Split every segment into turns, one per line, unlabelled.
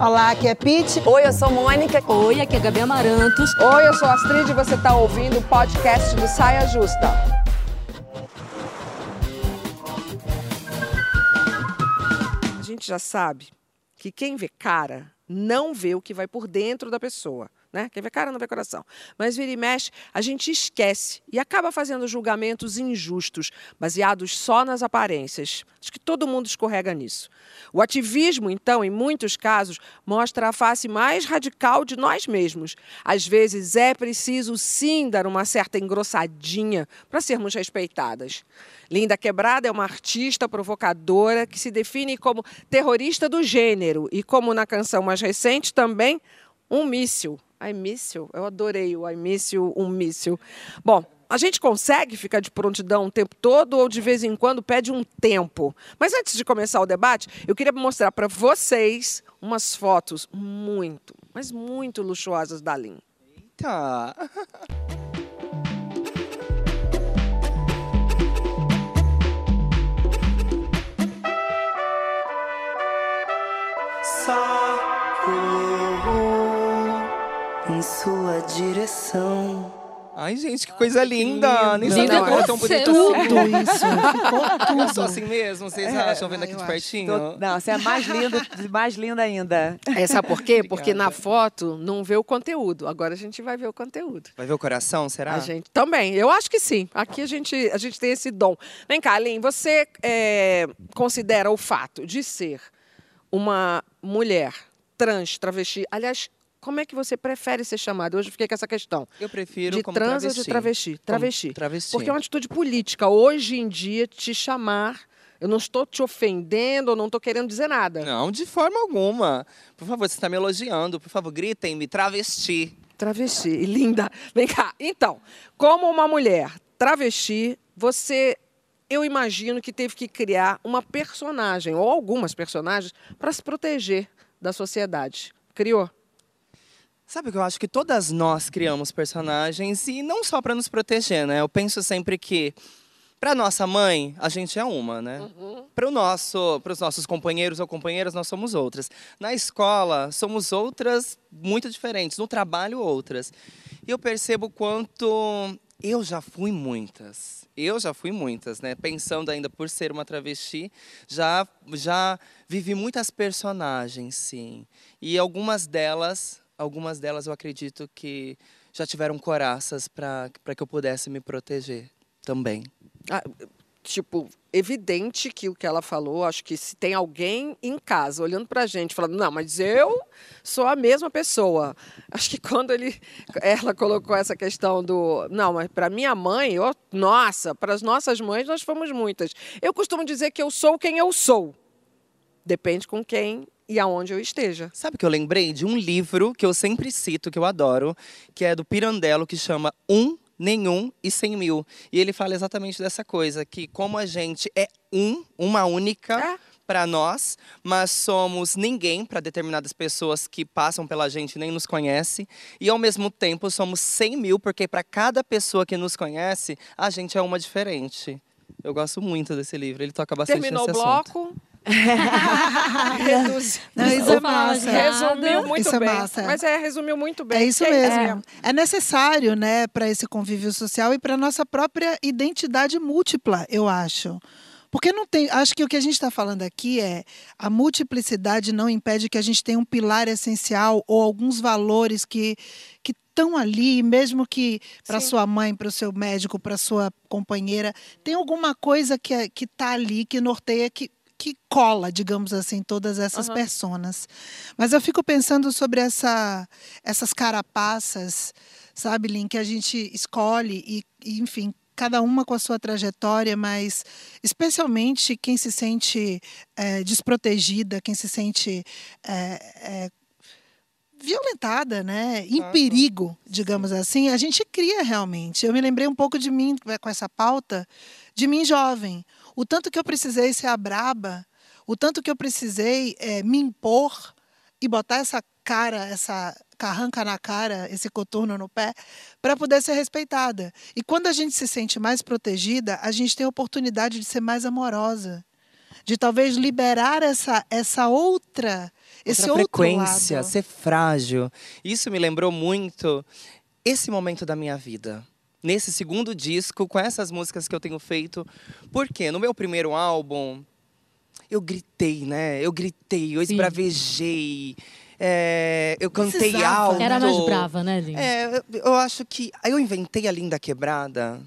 Olá, aqui é Pete.
Oi, eu sou Mônica.
Oi, aqui é Gabi Amarantos.
Oi, eu sou Astrid e você está ouvindo o podcast do Saia Justa. A gente já sabe que quem vê cara não vê o que vai por dentro da pessoa. Né? Quem vê cara não vê coração. Mas vira e mexe, a gente esquece e acaba fazendo julgamentos injustos, baseados só nas aparências. Acho que todo mundo escorrega nisso. O ativismo, então, em muitos casos, mostra a face mais radical de nós mesmos. Às vezes é preciso sim dar uma certa engrossadinha para sermos respeitadas. Linda Quebrada é uma artista provocadora que se define como terrorista do gênero e, como na canção mais recente, também um míssil. I miss you. Eu adorei o I miss you, um míssil. Bom, a gente consegue ficar de prontidão o tempo todo ou de vez em quando pede um tempo? Mas antes de começar o debate, eu queria mostrar para vocês umas fotos muito, mas muito luxuosas da Lin.
Eita!
sua direção.
Ai, gente, que coisa linda! Nem
Linda
sabia que era tão
você.
bonita assim.
Tudo isso, ficou tudo.
Eu sou assim mesmo, vocês acham, vendo aqui de pertinho?
Tô- Não, você é mais linda, mais linda ainda.
É, sabe por quê? Porque
Obrigada.
na foto não vê o conteúdo. Agora a gente vai ver o conteúdo.
Vai ver o coração, será?
A gente também, eu acho que sim. Aqui a gente, a gente tem esse dom. Vem cá, Aline, você é, considera o fato de ser uma mulher trans, travesti. Aliás, como é que você prefere ser chamada? Hoje eu fiquei com essa questão.
Eu prefiro
de
como
trans
travesti.
ou de travesti?
Como
Travesti.
travesti.
Porque é uma atitude política. Hoje em dia, te chamar. Eu não estou te ofendendo, eu não estou querendo dizer nada.
Não, de forma alguma. Por favor, você está me elogiando. Por favor, gritem-me, travesti.
Travesti, linda. Vem cá. Então, como uma mulher travesti, você, eu imagino que teve que criar uma personagem, ou algumas personagens, para se proteger da sociedade. Criou?
Sabe que eu acho que todas nós criamos personagens e não só para nos proteger, né? Eu penso sempre que para nossa mãe a gente é uma, né? Para o nosso, para os nossos companheiros ou companheiras nós somos outras. Na escola somos outras muito diferentes. No trabalho outras. E eu percebo quanto eu já fui muitas. Eu já fui muitas, né? Pensando ainda por ser uma travesti, já já vivi muitas personagens, sim. E algumas delas, algumas delas eu acredito que já tiveram coraças para que eu pudesse me proteger também.
Ah, tipo, evidente que o que ela falou, acho que se tem alguém em casa olhando pra gente, falando, não, mas eu sou a mesma pessoa. Acho que quando ele, ela colocou essa questão do, não, mas para minha mãe, eu, nossa, para as nossas mães nós fomos muitas. Eu costumo dizer que eu sou quem eu sou. Depende com quem e aonde eu esteja.
Sabe que eu lembrei de um livro que eu sempre cito, que eu adoro, que é do Pirandello, que chama Um, Nenhum e Cem Mil. E ele fala exatamente dessa coisa, que como a gente é um, uma única
É.
para nós, mas somos ninguém para determinadas pessoas que passam pela gente e nem nos conhece, e ao mesmo tempo somos 100 mil, porque para cada pessoa que nos conhece, a gente é uma diferente. Eu gosto muito desse livro, ele toca bastante
Terminou o
nesse assunto.
bloco. Reduz-
Não, isso é massa.
Resumiu muito
Isso é
bem.
massa.
Mas é, resumiu muito bem.
É isso
Que
mesmo. É, necessário, né, para esse convívio social e para nossa própria identidade múltipla, eu acho. Porque não tem. Acho que o que a gente está falando aqui é a multiplicidade não impede que a gente tenha um pilar essencial ou alguns valores que que estão ali, mesmo que para sua mãe, para o seu médico, para sua companheira, tem alguma coisa que é, que está ali que norteia que que cola, digamos assim, todas essas
Aham.
personas. Mas eu fico pensando sobre essa, essas carapaças, sabe, Lin, que a gente escolhe e, e, enfim, cada uma com a sua trajetória, mas especialmente quem se sente eh, desprotegida, quem se sente eh, eh, violentada, né, em perigo, digamos assim, a gente cria realmente. Eu me lembrei um pouco de mim com essa pauta, de mim jovem. O tanto que eu precisei ser a braba, o tanto que eu precisei eh, me impor e botar essa cara, essa carranca na cara, esse coturno no pé, para poder ser respeitada. E quando a gente se sente mais protegida, a gente tem a oportunidade de ser mais amorosa, de talvez liberar essa, essa outra, esse
outra frequência,
lado.
ser frágil. Isso me lembrou muito esse momento da minha vida. Nesse segundo disco, com essas músicas que eu tenho feito. Porque no meu primeiro álbum, eu gritei, né? Eu gritei, eu esbravejei. é, eu cantei
Precisava.
alto.
Era mais brava, né, Lin?
É, eu- eu acho que eu inventei a Linda Quebrada.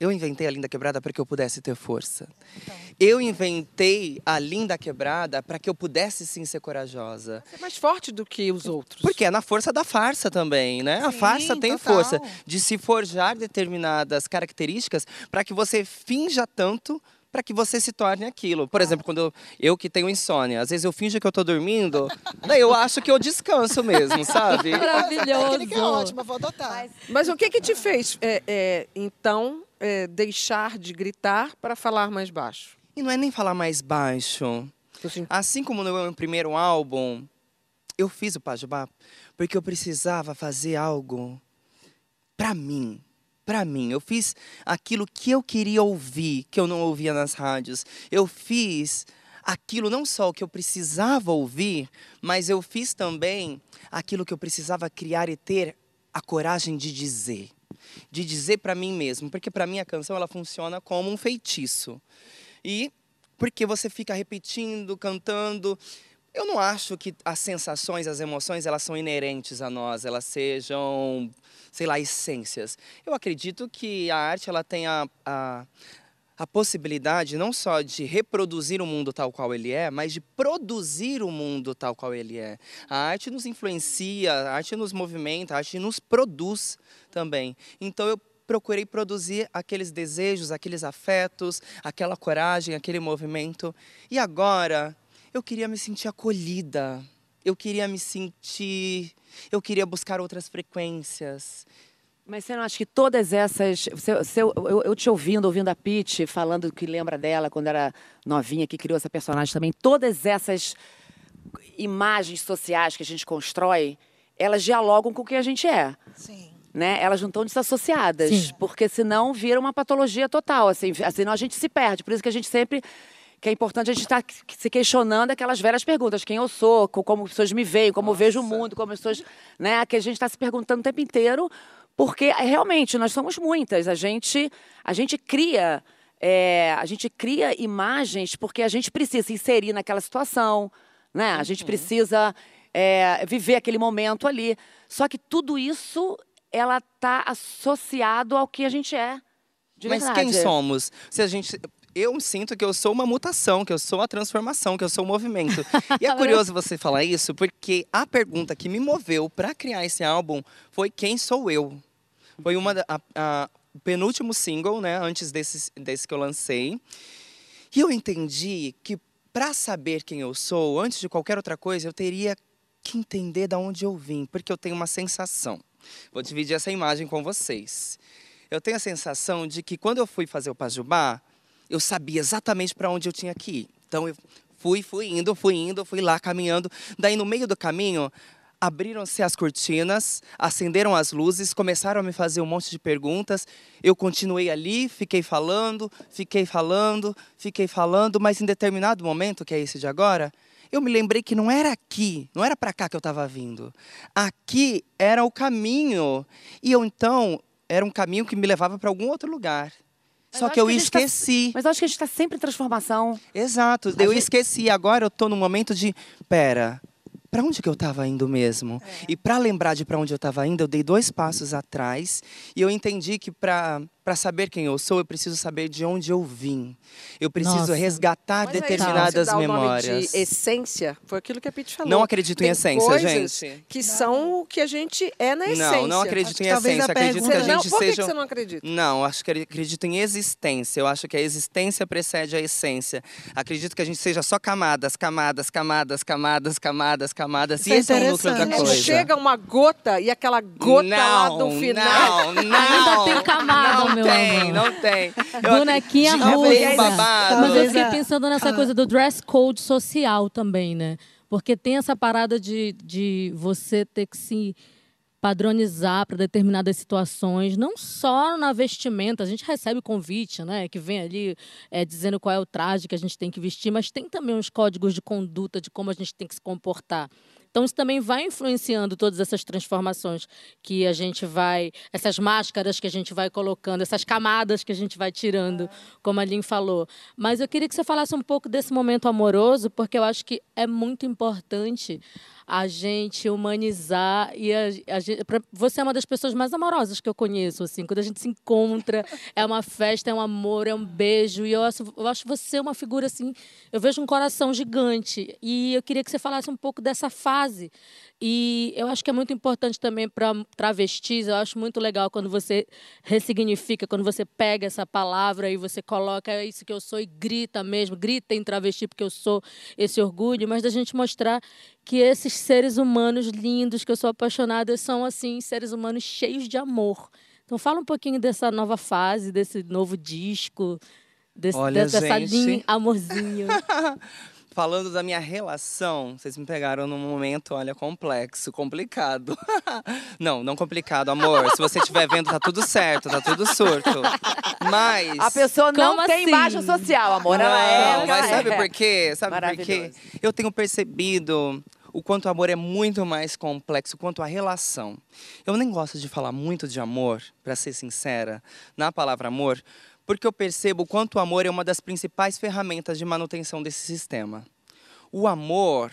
Eu inventei a Linda Quebrada para que eu pudesse ter força. Eu inventei a Linda Quebrada para que eu pudesse sim ser corajosa.
Você é mais forte do que os outros.
Porque é na força da farsa também, né? a
Sim,
farsa tem
total.
força de se forjar determinadas características para que você finja tanto para que você se torne aquilo. Por exemplo, quando eu, eu que tenho insônia, às vezes eu finjo que eu tô dormindo, daí eu acho que eu descanso mesmo, sabe?
Maravilhoso.
técnica é ótima, vou adotar.
Mas o que que te fez, é, é, então, é, deixar de gritar para falar mais baixo?
E não é nem falar mais baixo.
Assim,
Assim como no meu primeiro álbum, eu fiz o Pajubá porque eu precisava fazer algo pra mim. Pra mim. Eu fiz aquilo que eu queria ouvir, que eu não ouvia nas rádios. Eu fiz aquilo não só que eu precisava ouvir, mas eu fiz também aquilo que eu precisava criar e ter a coragem de dizer. De dizer pra mim mesmo, porque pra mim a canção ela funciona como um feitiço. E porque você fica repetindo, cantando. Eu não acho que as sensações, as emoções, elas são inerentes a nós, elas sejam, sei lá, essências. Eu acredito que a arte ela tem a, a, a possibilidade não só de reproduzir o mundo tal qual ele é, mas de produzir o mundo tal qual ele é. A arte nos influencia, a arte nos movimenta, a arte nos produz também. Então eu procurei produzir aqueles desejos, aqueles afetos, aquela coragem, aquele movimento. E agora eu queria me sentir acolhida. Eu queria me sentir, eu queria buscar outras frequências.
Mas você não acha que todas essas. se- se eu, eu, eu te ouvindo, ouvindo a Pete, falando que lembra dela quando era novinha, que criou essa personagem também, todas essas imagens sociais que a gente constrói, elas dialogam com o que a gente é.
Sim.
Né? Elas não estão desassociadas,
Sim.
porque senão vira uma patologia total, assim, senão a gente se perde. Por isso que a gente sempre que é importante a gente estar se questionando aquelas velhas perguntas, quem eu sou, co- como as pessoas me veem, como eu vejo o mundo, como as pessoas, né, que a gente está se perguntando o tempo inteiro, porque é, realmente nós somos muitas, a gente a gente cria é, a gente cria imagens porque a gente precisa se inserir naquela situação, né? A gente precisa é, viver aquele momento ali. Só que tudo isso ela está associado ao que a gente é. De
Mas quem somos? Se a gente eu sinto que eu sou uma mutação, que eu sou a transformação, que eu sou o movimento. E é curioso você falar isso, porque a pergunta que me moveu para criar esse álbum foi quem sou eu. Foi uma da- a, a- o penúltimo single, né, antes desse, desse que eu lancei. E eu entendi que para saber quem eu sou, antes de qualquer outra coisa, eu teria que entender de onde eu vim, porque eu tenho uma sensação. Vou dividir essa imagem com vocês. Eu tenho a sensação de que quando eu fui fazer o Pajubá, eu sabia exatamente para onde eu tinha que ir. Então eu fui, fui indo, fui indo, fui lá caminhando. Daí no meio do caminho, abriram-se as cortinas, acenderam as luzes, começaram a me fazer um monte de perguntas. Eu continuei ali, fiquei falando, fiquei falando, fiquei falando, mas em determinado momento, que é esse de agora, eu me lembrei que não era aqui, não era para cá que eu estava vindo. Aqui era o caminho. E eu então era um caminho que me levava para algum outro lugar.
Mas
Só que eu
que gente tá-
esqueci.
Mas acho que a gente está sempre em transformação.
Exato,
A
eu
gente-
esqueci. Agora eu tô num momento de, pera, para onde que eu estava indo mesmo? E para lembrar de para onde eu estava indo, eu dei dois passos atrás e eu entendi que para para saber quem eu sou, eu preciso saber de onde eu vim. Eu preciso
Nossa.
resgatar
Mas aí,
determinadas
nome
memórias.
de essência, foi aquilo que a Pete falou.
Não acredito em
Tem
essência,
coisas
gente.
Que são o que a gente é na essência.
Não, não acredito
Acho
em essência. Acredito que a
pergunta-
Não,
gente
por que,
seja.
você não acredita?
Não, acho que acredito em existência. Eu acho que a existência precede a essência. Acredito que a gente seja só camadas, camadas, camadas, camadas, camadas, camadas.
Isso
e
é
esse é o núcleo da coisa.
chega uma gota e aquela gota lá
não,
do final.
Não, não.
Ainda tem camada,
não
meu
tem,
amor.
Não tem,
Bonequinha russa.
Tem um babado.
Mas eu fiquei
a-
pensando nessa coisa do dress code social também, né? Porque tem essa parada de, de você ter que se padronizar para determinadas situações, não só na vestimenta. A gente recebe convite, né, que vem ali é, dizendo qual é o traje que a gente tem que vestir, mas tem também os códigos de conduta de como a gente tem que se comportar. Então, isso também vai influenciando todas essas transformações que a gente vai, essas máscaras que a gente vai colocando, essas camadas que a gente vai tirando, como a Lin falou. Mas eu queria que você falasse um pouco desse momento amoroso, porque eu acho que é muito importante a gente humanizar e a, a gente, pra- você é uma das pessoas mais amorosas que eu conheço assim quando a gente se encontra é uma festa é um amor é um beijo e eu acho, eu acho você uma figura assim eu vejo um coração gigante e eu queria que você falasse um pouco dessa fase e eu acho que é muito importante também para travestis eu acho muito legal quando você ressignifica quando você pega essa palavra e você coloca é isso que eu sou e grita mesmo grita em travesti porque eu sou esse orgulho mas da gente mostrar que esses seres humanos lindos que eu sou apaixonada são assim seres humanos cheios de amor. Então fala um pouquinho dessa nova fase, desse novo disco, desse,
Olha,
dessa
gente.
linha amorzinho.
Falando da minha relação, vocês me pegaram num momento, olha, complexo, complicado. não, não complicado, amor. Se você estiver vendo, tá tudo certo, tá tudo surto. Mas.
A pessoa não
Como
tem
assim?
imagem social, amor. Ela é.
Não,
ela
mas sabe
é.
por quê? Sabe por quê? Eu tenho percebido o quanto o amor é muito mais complexo quanto a relação. Eu nem gosto de falar muito de amor, para ser sincera, na palavra amor, porque eu percebo o quanto o amor é uma das principais ferramentas de manutenção desse sistema. O amor,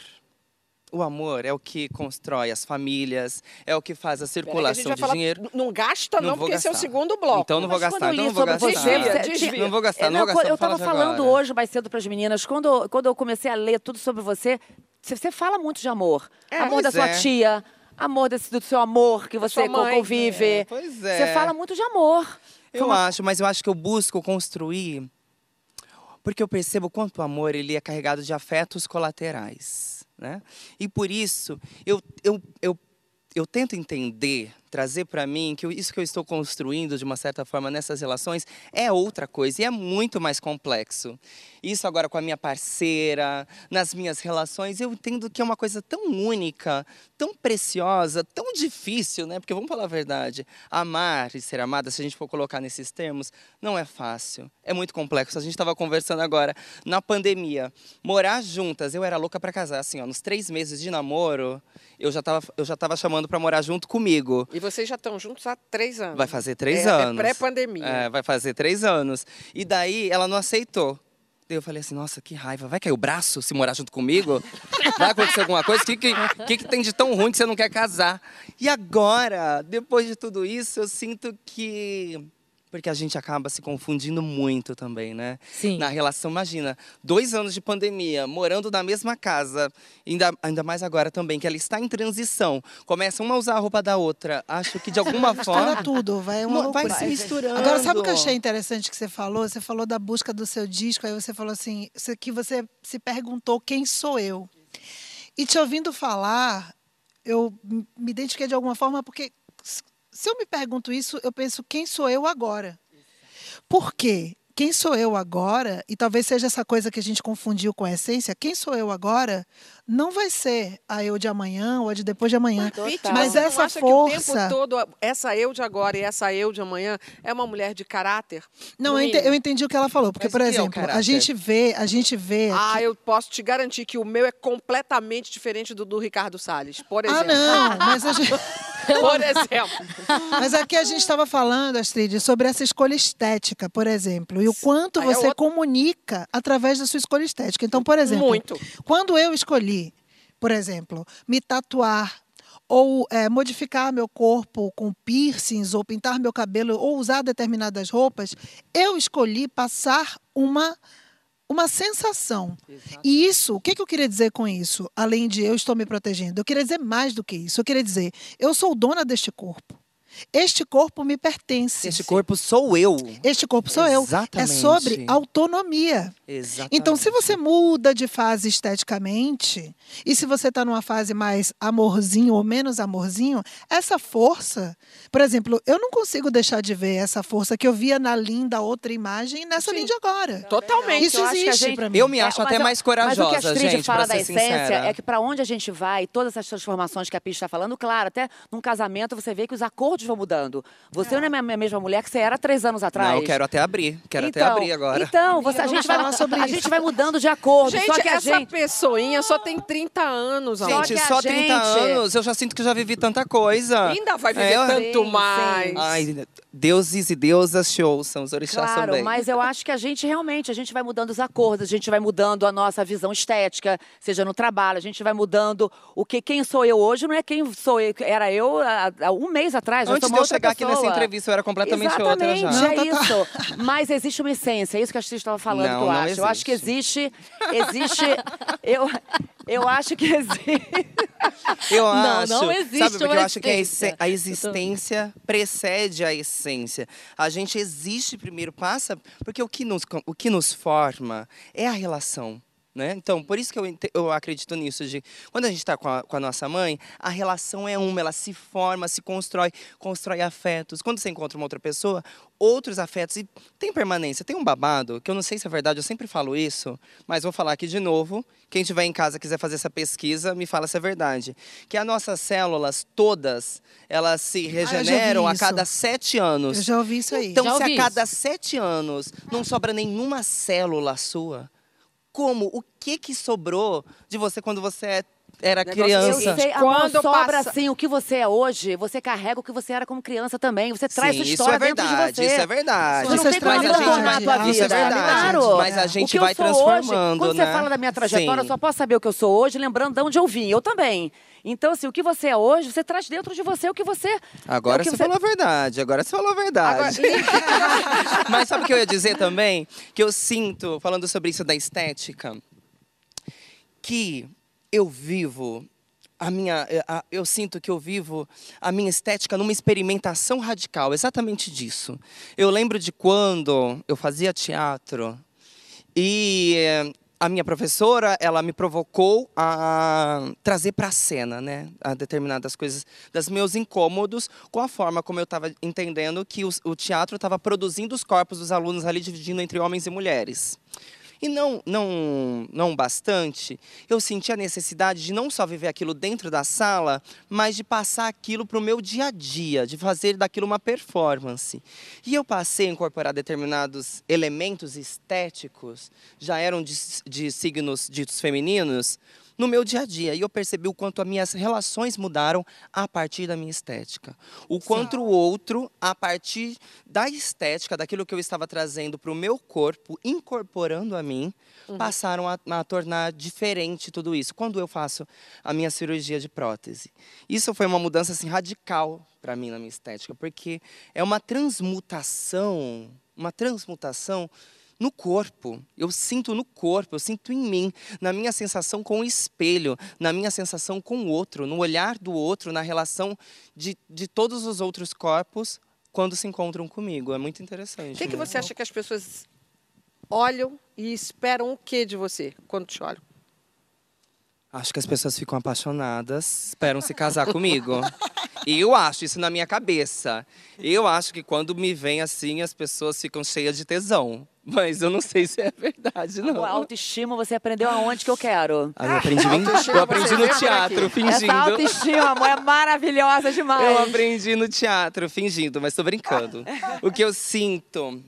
o amor é o que constrói as famílias, é o que faz a
a
circulação
vai
de
falar-
dinheiro.
Não gasta, não,
Não vou
porque esse é o
gastar.
segundo bloco.
Então não vou gastar,
eu
então não vou gastar.
você,
Desvia,
você-
desvia.
Não vou gastar,
É,
não vou gastar.
eu estava falando
agora.
hoje mais cedo para as meninas, quando, quando eu comecei a ler tudo sobre você, você, você fala muito de amor.
É,
amor da sua
é.
tia, amor desse, do seu amor que você
mãe.
convive.
É, pois é.
Você fala muito de amor.
Eu
uma-
acho, mas eu acho que eu busco construir porque eu percebo quanto o amor ele é carregado de afetos colaterais, né? E por isso eu, eu, eu, eu tento entender, trazer para mim que isso que eu estou construindo de uma certa forma nessas relações é outra coisa e é muito mais complexo. Isso agora com a minha parceira, nas minhas relações, eu entendo que é uma coisa tão única, tão preciosa, tão difícil, né? Porque vamos falar a verdade, amar e ser amada, se a gente for colocar nesses termos, não é fácil. É muito complexo. A gente estava conversando agora na pandemia, morar juntas. Eu era louca para casar, assim, ó, nos três meses de namoro, eu já estava eu já tava chamando para morar junto comigo.
E vocês já estão juntos há três anos.
Vai fazer três
É- é
anos.
pré-pandemia.
É, vai fazer três anos. E daí ela não aceitou. Daí eu falei assim, nossa, que raiva. Vai cair o braço se morar junto comigo? Vai acontecer alguma coisa? O que, que, que, que tem de tão ruim que você não quer casar? E agora, depois de tudo isso, eu sinto que. Porque a gente acaba se confundindo muito também, né?
Sim.
Na relação, imagina, dois anos de pandemia, morando na mesma casa, ainda, ainda mais agora também, que ela está em transição. Começa uma a usar a roupa da outra. Acho que de alguma
Mistura
forma.
tudo, vai uma
vai se misturando.
Agora, sabe o que eu achei interessante que você falou? Você falou da busca do seu disco, aí você falou assim, que você se perguntou quem sou eu. E te ouvindo falar, eu me identifiquei de alguma forma, porque se eu me pergunto isso, eu penso quem sou eu agora. Por quê? Quem sou eu agora, e talvez seja essa coisa que a gente confundiu com a essência, quem sou eu agora não vai ser a eu de amanhã ou a de depois de amanhã.
Total.
Mas
você não
essa
acha que o tempo
força.
todo, essa eu de agora e essa eu de amanhã é uma mulher de caráter?
Não, eu
mínimo.
eu entendi o que ela falou, porque,
Mas
por
é
exemplo, a
caráter?
gente vê, a gente vê.
Ah,
aqui-
eu posso te garantir que o meu é completamente diferente do do Ricardo Salles, por
Ah,
exemplo.
não, mas, a gente-
Por exemplo.
mas aqui a gente estava falando, Astrid, sobre essa escolha estética, por exemplo, e o quanto
Aí é
você
outra-
comunica através da sua escolha estética. Então, por exemplo,
Muito.
quando eu escolhi, por exemplo, me tatuar ou eh, modificar meu corpo com piercings, ou pintar meu cabelo, ou usar determinadas roupas, eu escolhi passar uma uma sensação. E isso, o que, que eu queria dizer com isso? Além de eu estou me protegendo, eu queria dizer mais do que isso. Eu queria dizer, eu sou dona deste corpo. Este corpo me pertence.
Este corpo sou eu.
Este corpo sou eu. É
Exatamente.
sobre autonomia.
Exatamente.
Então, se você muda de fase esteticamente, e se você está numa fase mais amorzinho ou menos amorzinho, essa força, por exemplo, eu não consigo deixar de ver essa força que eu via na linda outra imagem e nessa linda agora.
Totalmente.
Isso
eu
existe
gente-
pra mim.
Eu me
É,
acho
mas
até
eu-
mais
Mas o que
corajosa,
a Astrid
gente,
fala da essência
sincera.
é que para onde a gente vai, todas essas transformações que a Pia está falando, claro, até num casamento você vê que os acordos vão mudando. Você não é a mesma mulher que você era três anos atrás.
Não, eu quero até abrir. Quero até
Então-
abrir agora.
Então, você- a, gente vai, a gente vai mudando de acordo.
Gente,
só que a
essa
gente.
pessoinha só tem 30 anos,
Gente,
a
só 30
gente-
anos, eu já sinto que já vivi tanta coisa.
Ainda vai viver
É, eu-
tanto
Sim,
mais.
sim.
Ai, deuses e deusas te ouçam, os orixás
Claro,
também.
mas eu acho que a gente realmente, a gente vai mudando os acordos, a gente vai mudando a nossa visão estética, seja no trabalho, a gente vai mudando o que quem sou eu hoje não é quem sou eu, era eu há, há um mês atrás,
Antes de eu
outra
chegar aqui nessa
pessoa.
entrevista, eu era completamente outra
Exatamente,
já.
Não,
é
tá, tá.
isso. Mas existe uma essência, é isso que a Astrid estava falando
Não,
que eu acho. Eu acho que existe, existe, eu, eu acho que existe.
Eu
Não,
acho.
não existe
Sabe, porque eu acho que a, a existência precede a essência. A gente existe primeiro, passa, porque o que nos, o que nos forma é a relação. Né? Então, por isso que eu, eu acredito nisso, de quando a gente está com, a- com a nossa mãe, a relação é uma, ela se forma, se constrói, constrói afetos. Quando você encontra uma outra pessoa, outros afetos, e tem permanência. Tem um babado, que eu não sei se é verdade, eu sempre falo isso, mas vou falar aqui de novo. Quem estiver em casa quiser fazer essa pesquisa, me fala se é verdade. Que as nossas células, todas, elas se
ouvi
regeneram a
isso.
cada sete anos.
Eu já ouvi isso aí.
Então,
Já
se a cada
isso.
sete anos não sobra nenhuma célula sua, como? O que que sobrou de você quando você é- era criança?
sei,
Quando
sobra
passa-
assim o que você é hoje, você carrega o que você era como criança também. Você traz
Sim,
sua
isso
história
é
dentro
verdade,
de você.
isso é verdade.
Você não tem como
Mas a gente
abandonar a tua vida.
Isso é verdade,
Claro.
mas a gente vai transformando,
hoje, quando
né?
você fala da minha trajetória,
Sim.
eu só posso saber o que eu sou hoje, lembrando de onde eu vim. Eu também. Então, assim, o que você é hoje, você traz dentro de você o que você...
Agora
é que
você falou a verdade, agora você falou a verdade. Mas sabe o que eu ia dizer também? Que eu sinto, falando sobre isso da estética, que eu vivo a minha, eh, a- eu sinto que eu vivo a minha estética numa experimentação radical, exatamente disso. Eu lembro de quando eu fazia teatro e eh, a minha professora, ela me provocou a trazer para a cena, né, a determinadas coisas das meus incômodos com a forma como eu estava entendendo que os- o teatro estava produzindo os corpos dos alunos ali dividindo entre homens e mulheres. E não, não, não bastante, eu senti a necessidade de não só viver aquilo dentro da sala, mas de passar aquilo para o meu dia a dia, de fazer daquilo uma performance. E eu passei a incorporar determinados elementos estéticos, já eram de, de signos ditos femininos, no meu dia a dia. E eu percebi o quanto as minhas relações mudaram a partir da minha estética. O quanto o outro, a partir da estética, daquilo que eu estava trazendo para o meu corpo, incorporando a mim, passaram a, a tornar diferente tudo isso. Quando eu faço a minha cirurgia de prótese. Isso foi uma mudança assim, radical para mim na minha estética, porque é uma transmutação, uma transmutação no corpo. Eu sinto no corpo, eu sinto em mim, na minha sensação com o espelho, na minha sensação com o outro, no olhar do outro, na relação de, de todos os outros corpos quando se encontram comigo. É muito interessante.
O que, que
né?
você acha que as pessoas olham e esperam o que de você quando te olham?
Acho que as pessoas ficam apaixonadas, esperam se casar comigo. Eu acho isso na minha cabeça. Eu acho que quando me vem assim, as pessoas ficam cheias de tesão. Mas eu não sei se é verdade, não.
A autoestima você aprendeu aonde que eu quero.
Ah, eu aprendi, bem- eu aprendi no teatro,
aqui.
Essa
fingindo.
autoestima, amor, é maravilhosa demais.
Eu aprendi no teatro, fingindo, mas tô brincando. O que eu sinto.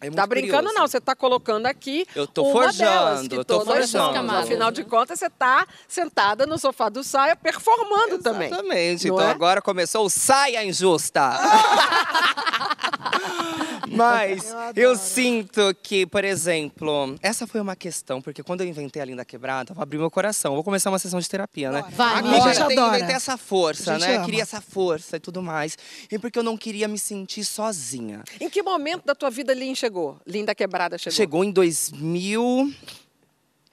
É
Tá brincando,
curioso.
não. Você está colocando aqui.
Eu tô
uma
forjando,
delas, que
eu tô
todas
forjando.
Afinal de contas, você está sentada no sofá do saia performando também.
Exatamente. Então
é?
agora começou o Saia Injusta. Mas eu sinto que, por exemplo, essa foi uma questão, porque quando eu inventei a Linda Quebrada, eu vou abrir meu coração. Vou começar uma sessão de terapia, né?
Vai,
A
Porque
gente
eu
adora.
inventei essa força,
A
né?
ama.
Queria essa força e tudo mais. E porque eu não queria me sentir sozinha.
Em que momento da tua vida Lin chegou? Linda Quebrada chegou?
Chegou em 2000.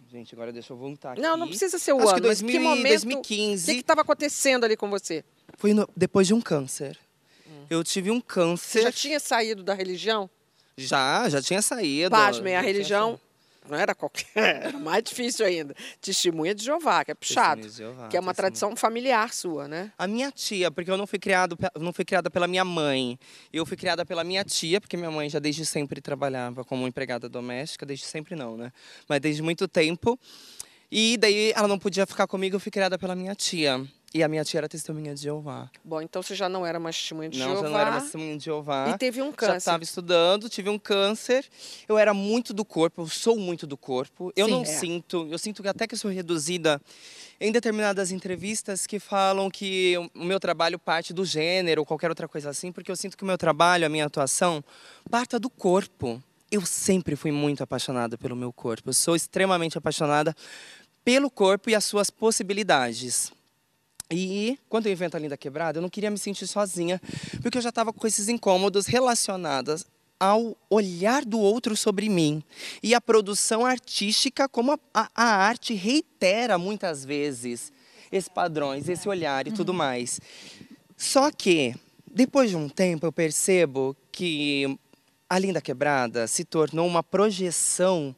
Gente, agora deixa eu voltar aqui.
Não, não precisa ser o
Acho
ano,
que
mas
2000
que momento,
2015.
O que estava acontecendo ali com você?
Foi no- depois de um câncer. Eu tive um
Você
câncer.
já tinha saído da religião?
Já, já tinha saído.
Pasmem, a religião não era qualquer, era mais difícil ainda. Testemunha de Jeová, que é puxado.
Jeová,
que é uma
testemunha.
tradição familiar sua, né?
A minha tia, porque eu não fui criado, não fui criada pela minha mãe. Eu fui criada pela minha tia, porque minha mãe já desde sempre trabalhava como empregada doméstica, desde sempre não, né? Mas desde muito tempo. E daí ela não podia ficar comigo, eu fui criada pela minha tia. E a minha tia era testemunha de Jeová.
Bom, então você já não era mais testemunha de
não,
Jeová.
já não era mais testemunha de Jeová.
E teve um
Já
câncer.
estava estudando, tive um câncer. Eu era muito do corpo, eu sou muito do corpo. Eu
Sim.
não
É.
sinto, eu sinto que até que eu sou reduzida em determinadas entrevistas que falam que o meu trabalho parte do gênero ou qualquer outra coisa assim, porque eu sinto que o meu trabalho, a minha atuação, parta do corpo. Eu sempre fui muito apaixonada pelo meu corpo. Eu sou extremamente apaixonada pelo corpo e as suas possibilidades. E quando eu invento a Linda Quebrada, eu não queria me sentir sozinha, porque eu já estava com esses incômodos relacionados ao olhar do outro sobre mim. E a produção artística, como a, a- a arte reitera muitas vezes esses padrões, esse olhar e tudo mais. Só que, depois de um tempo, eu percebo que a Linda Quebrada se tornou uma projeção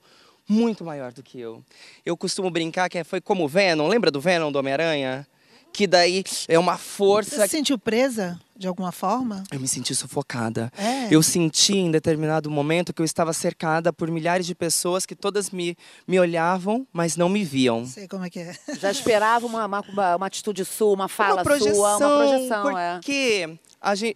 muito maior do que eu. Eu costumo brincar que foi como o Venom, lembra do Venom do Homem-Aranha? Que daí é uma
Você
força.
se sentiu presa de alguma forma?
Eu me senti sufocada.
É.
Eu senti em determinado momento que eu estava cercada por milhares de pessoas que todas me, me olhavam, mas não me viam.
Sei como é que é.
Já esperava uma, uma, uma- uma atitude sua, uma fala
uma projeção,
sua, uma projeção, é.
porque gen-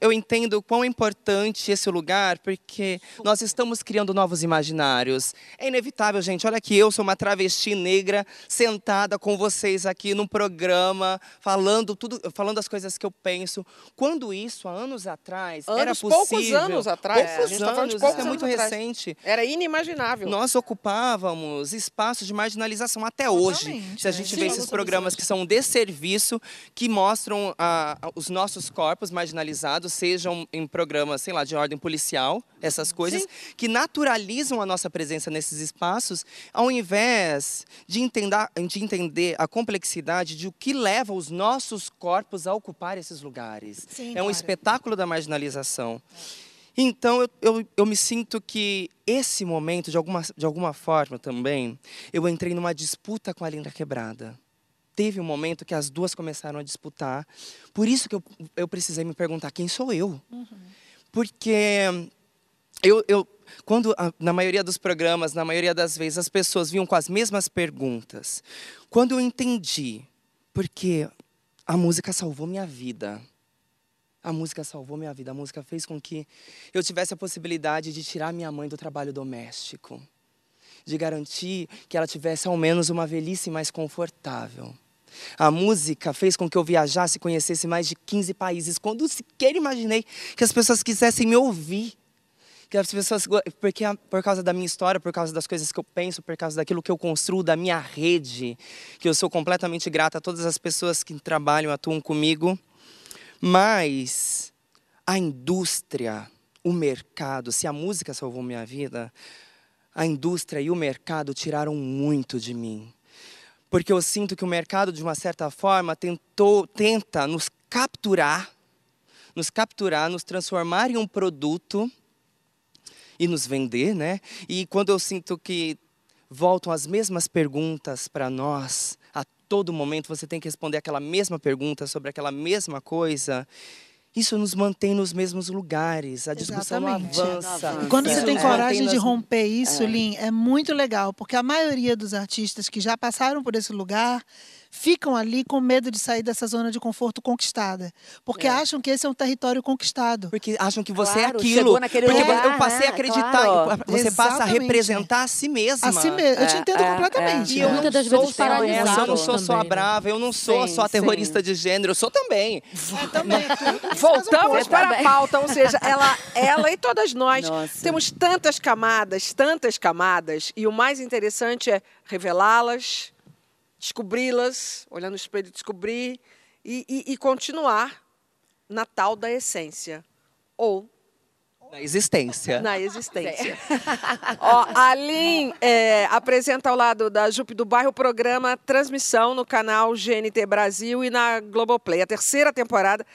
eu entendo quão é importante esse lugar, porque nós estamos criando novos imaginários. É inevitável, gente. Olha aqui, eu sou uma travesti negra sentada com vocês aqui num programa, falando tudo, falando as coisas que eu penso. Quando isso, há anos atrás, era
Anos, poucos
possível.
anos atrás.
Poucos
A gente tá falando de
anos,
poucos
isso é
anos
muito
atrás.
recente.
Era inimaginável.
Nós ocupávamos espaços de marginalização até hoje. Se a
né?
gente
Sim,
vê esses programas que são um desserviço, que mostram ah, os nossos corpos marginalizados, sejam em programas, sei lá, de ordem policial, essas coisas, que naturalizam a nossa presença nesses espaços, ao invés de entender, de entender a complexidade de o que leva os nossos corpos a ocupar esses lugares.
Sim,
é um
claro.
espetáculo da marginalização. Então, eu, eu, eu me sinto que esse momento, de alguma, de alguma forma também, eu entrei numa disputa com a Linda Quebrada. Teve um momento que as duas começaram a disputar. Por isso que eu, eu precisei me perguntar, quem sou eu? Porque eu, eu quando a- na maioria dos programas, na maioria das vezes, as pessoas vinham com as mesmas perguntas. Quando eu entendi, porque a música salvou minha vida. A música salvou minha vida. A música fez com que eu tivesse a possibilidade de tirar minha mãe do trabalho doméstico, de garantir que ela tivesse ao menos uma velhice mais confortável. A música fez com que eu viajasse e conhecesse mais de 15 países, quando sequer imaginei que as pessoas quisessem me ouvir. Que as pessoas, porque por causa da minha história, por causa das coisas que eu penso, por causa daquilo que eu construo, da minha rede, que eu sou completamente grata a todas as pessoas que trabalham, atuam comigo. Mas a indústria, o mercado, se a música salvou minha vida, a indústria e o mercado tiraram muito de mim. Porque eu sinto que o mercado, de uma certa forma, tentou, tenta nos capturar, nos capturar, nos transformar em um produto e nos vender, né? E quando eu sinto que voltam as mesmas perguntas para nós, a todo momento você tem que responder aquela mesma pergunta sobre aquela mesma coisa, isso nos mantém nos mesmos lugares, a discussão avança.
avança.
E quando
Isso
você tem
nos
coragem de romper isso, Lin, é muito legal, porque a maioria dos artistas que já passaram por esse lugar ficam ali com medo de sair dessa zona de conforto conquistada, porque acham que esse é um território conquistado.
Porque acham que você
Claro,
é aquilo. Porque
lugar,
eu passei
né?
a acreditar,
Claro.
você passa a
Exatamente.
representar a si mesma.
Assim mesmo, eu te
É,
entendo
é,
completamente.
E eu
Muitas
não
das
sou
vezes
só essa, eu não sou só a brava, eu não sou
Sim,
só a terrorista
sim.
de gênero, eu sou também.
É, também,
Voltamos
Você
para
também.
a pauta, ou seja, ela, ela e todas nós
Nossa.
temos tantas camadas, tantas camadas, e o mais interessante é revelá-las, descobri-las, olhando no espelho, descobrir e, e- e continuar na tal da essência ou
Na existência.
na existência. Ó, a Lin é, apresenta ao lado da Jupe do Bairro o programa Transmissão no canal GNT Brasil e na Globoplay. A terceira temporada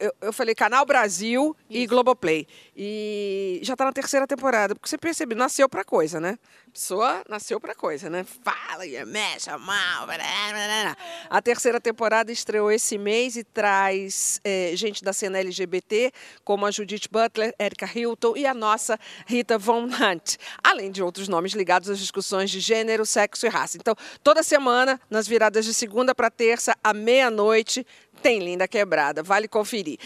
eu, eu falei Canal Brasil e Globoplay. E já tá na terceira temporada, porque você percebe, nasceu pra coisa, né? A pessoa nasceu pra coisa, né? Fala e mexe, mal. A terceira temporada estreou esse mês e traz eh, gente da cena LGBT, como a Judith Butler, Erika Hilton e a nossa Rita Von Hunt, além de outros nomes ligados às discussões de gênero, sexo e raça. Então, toda semana, nas viradas de segunda para terça, à meia-noite, tem Linda Quebrada. Vale conferir.